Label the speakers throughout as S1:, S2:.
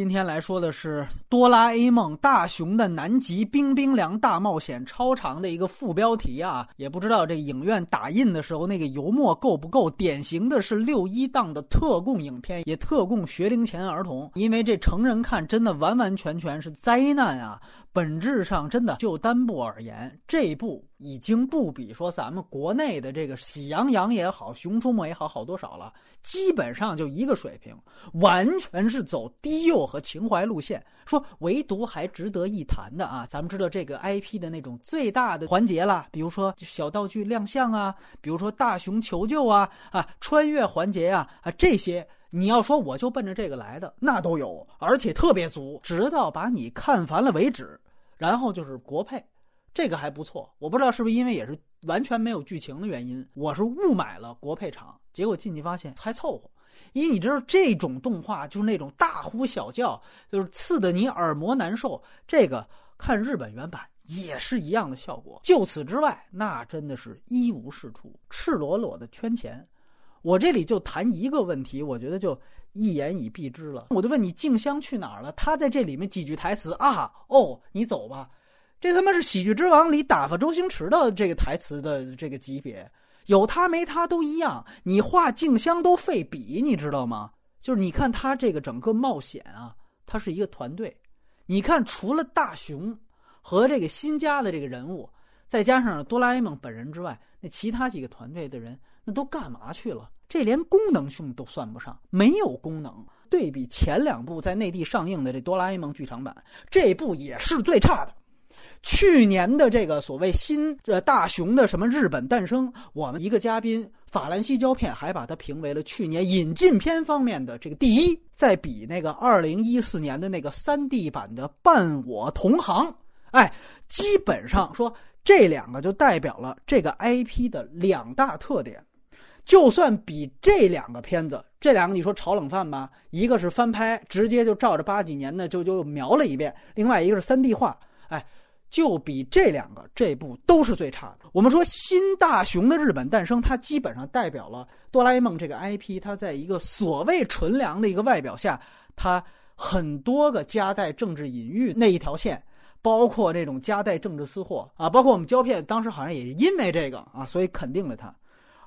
S1: 今天来说的是《哆啦 A 梦：大雄的南极冰冰凉大冒险》超长的一个副标题啊，也不知道这影院打印的时候那个油墨够不够。典型的是六一档的特供影片，也特供学龄前儿童，因为这成人看真的完完全全是灾难啊。本质上，真的就单部而言，这部已经不比说咱们国内的这个《喜羊羊》也好，《熊出没》也好好多少了，基本上就一个水平，完全是走低幼和情怀路线。说唯独还值得一谈的啊，咱们知道这个 IP 的那种最大的环节了，比如说小道具亮相啊，比如说大熊求救啊，啊，穿越环节啊，啊这些。你要说我就奔着这个来的，那都有，而且特别足，直到把你看烦了为止。然后就是国配，这个还不错。我不知道是不是因为也是完全没有剧情的原因，我是误买了国配厂，结果进去发现还凑合。因为你知道这种动画就是那种大呼小叫，就是刺得你耳膜难受。这个看日本原版也是一样的效果。就此之外，那真的是一无是处，赤裸裸的圈钱。我这里就谈一个问题，我觉得就一言以蔽之了。我就问你，静香去哪儿了？他在这里面几句台词啊？哦，你走吧。这他妈是《喜剧之王》里打发周星驰的这个台词的这个级别，有他没他都一样。你画静香都费笔，你知道吗？就是你看他这个整个冒险啊，他是一个团队。你看，除了大雄和这个新加的这个人物，再加上哆啦 A 梦本人之外，那其他几个团队的人。都干嘛去了？这连功能性都算不上，没有功能。对比前两部在内地上映的这《哆啦 A 梦》剧场版，这部也是最差的。去年的这个所谓新这大雄的什么日本诞生，我们一个嘉宾法兰西胶片还把它评为了去年引进片方面的这个第一。再比那个二零一四年的那个三 D 版的《伴我同行》，哎，基本上说这两个就代表了这个 IP 的两大特点。就算比这两个片子，这两个你说炒冷饭吧，一个是翻拍，直接就照着八几年的就就描了一遍；另外一个是三 D 化，哎，就比这两个这部都是最差的。我们说新大雄的日本诞生，它基本上代表了哆啦 A 梦这个 IP，它在一个所谓纯良的一个外表下，它很多个夹带政治隐喻那一条线，包括这种夹带政治私货啊，包括我们胶片当时好像也是因为这个啊，所以肯定了它。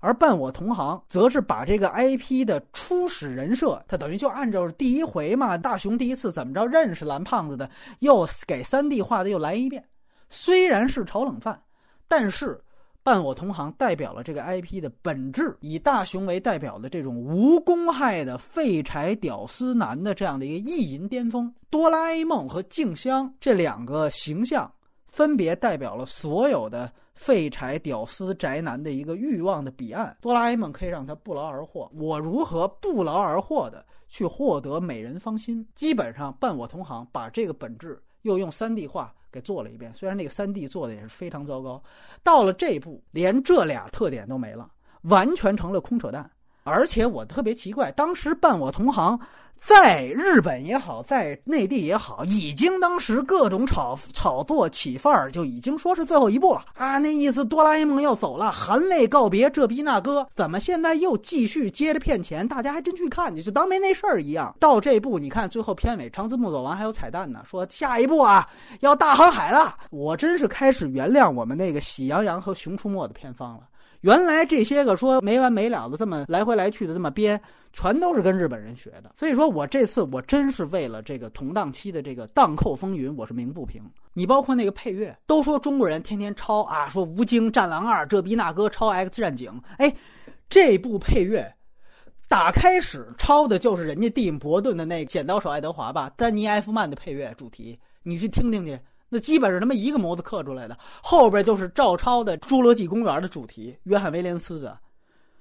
S1: 而伴我同行，则是把这个 IP 的初始人设，他等于就按照第一回嘛，大雄第一次怎么着认识蓝胖子的，又给三 D 画的又来一遍。虽然是炒冷饭，但是伴我同行代表了这个 IP 的本质，以大雄为代表的这种无公害的废柴屌丝男的这样的一个意淫巅峰。哆啦 A 梦和静香这两个形象，分别代表了所有的。废柴屌丝宅男的一个欲望的彼岸，哆啦 A 梦可以让他不劳而获。我如何不劳而获的去获得美人芳心？基本上伴我同行把这个本质又用三 D 画给做了一遍，虽然那个三 D 做的也是非常糟糕。到了这一步，连这俩特点都没了，完全成了空扯淡。而且我特别奇怪，当时伴我同行。在日本也好，在内地也好，已经当时各种炒炒作起范儿，就已经说是最后一步了啊！那意思，哆啦 A 梦要走了，含泪告别这逼那哥，怎么现在又继续接着骗钱？大家还真去看去，就当没那事儿一样。到这步，你看最后片尾长字幕走完还有彩蛋呢，说下一步啊要大航海了。我真是开始原谅我们那个喜羊羊和熊出没的片方了。原来这些个说没完没了的这么来回来去的这么编。全都是跟日本人学的，所以说我这次我真是为了这个同档期的这个《荡寇风云》，我是鸣不平。你包括那个配乐，都说中国人天天抄啊，说吴京《战狼二》这逼那哥抄《X 战警》，哎，这部配乐打开始抄的就是人家蒂姆·伯顿的那《剪刀手爱德华》吧，丹尼·埃夫曼的配乐主题，你去听听去，那基本是他妈一个模子刻出来的，后边就是照抄的《侏罗纪公园》的主题，约翰·威廉斯的，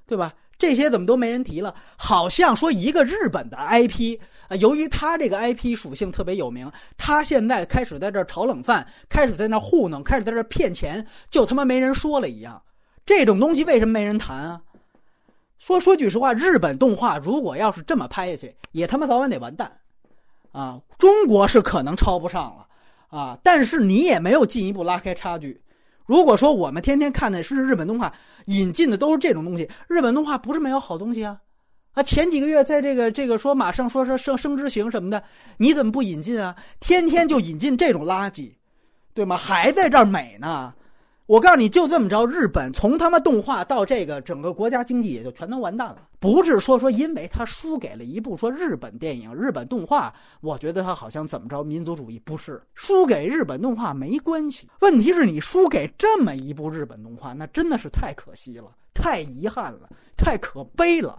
S1: 对吧？这些怎么都没人提了？好像说一个日本的 IP 啊，由于他这个 IP 属性特别有名，他现在开始在这炒冷饭，开始在那糊弄，开始在这骗钱，就他妈没人说了一样。这种东西为什么没人谈啊？说说句实话，日本动画如果要是这么拍下去，也他妈早晚得完蛋啊！中国是可能超不上了啊，但是你也没有进一步拉开差距。如果说我们天天看的是日本动画，引进的都是这种东西，日本动画不是没有好东西啊，啊，前几个月在这个这个说马上说说升升之行什么的，你怎么不引进啊？天天就引进这种垃圾，对吗？还在这儿美呢。我告诉你就这么着，日本从他妈动画到这个整个国家经济也就全都完蛋了。不是说说因为他输给了一部说日本电影、日本动画，我觉得他好像怎么着民族主义不是输给日本动画没关系。问题是你输给这么一部日本动画，那真的是太可惜了，太遗憾了，太可悲了。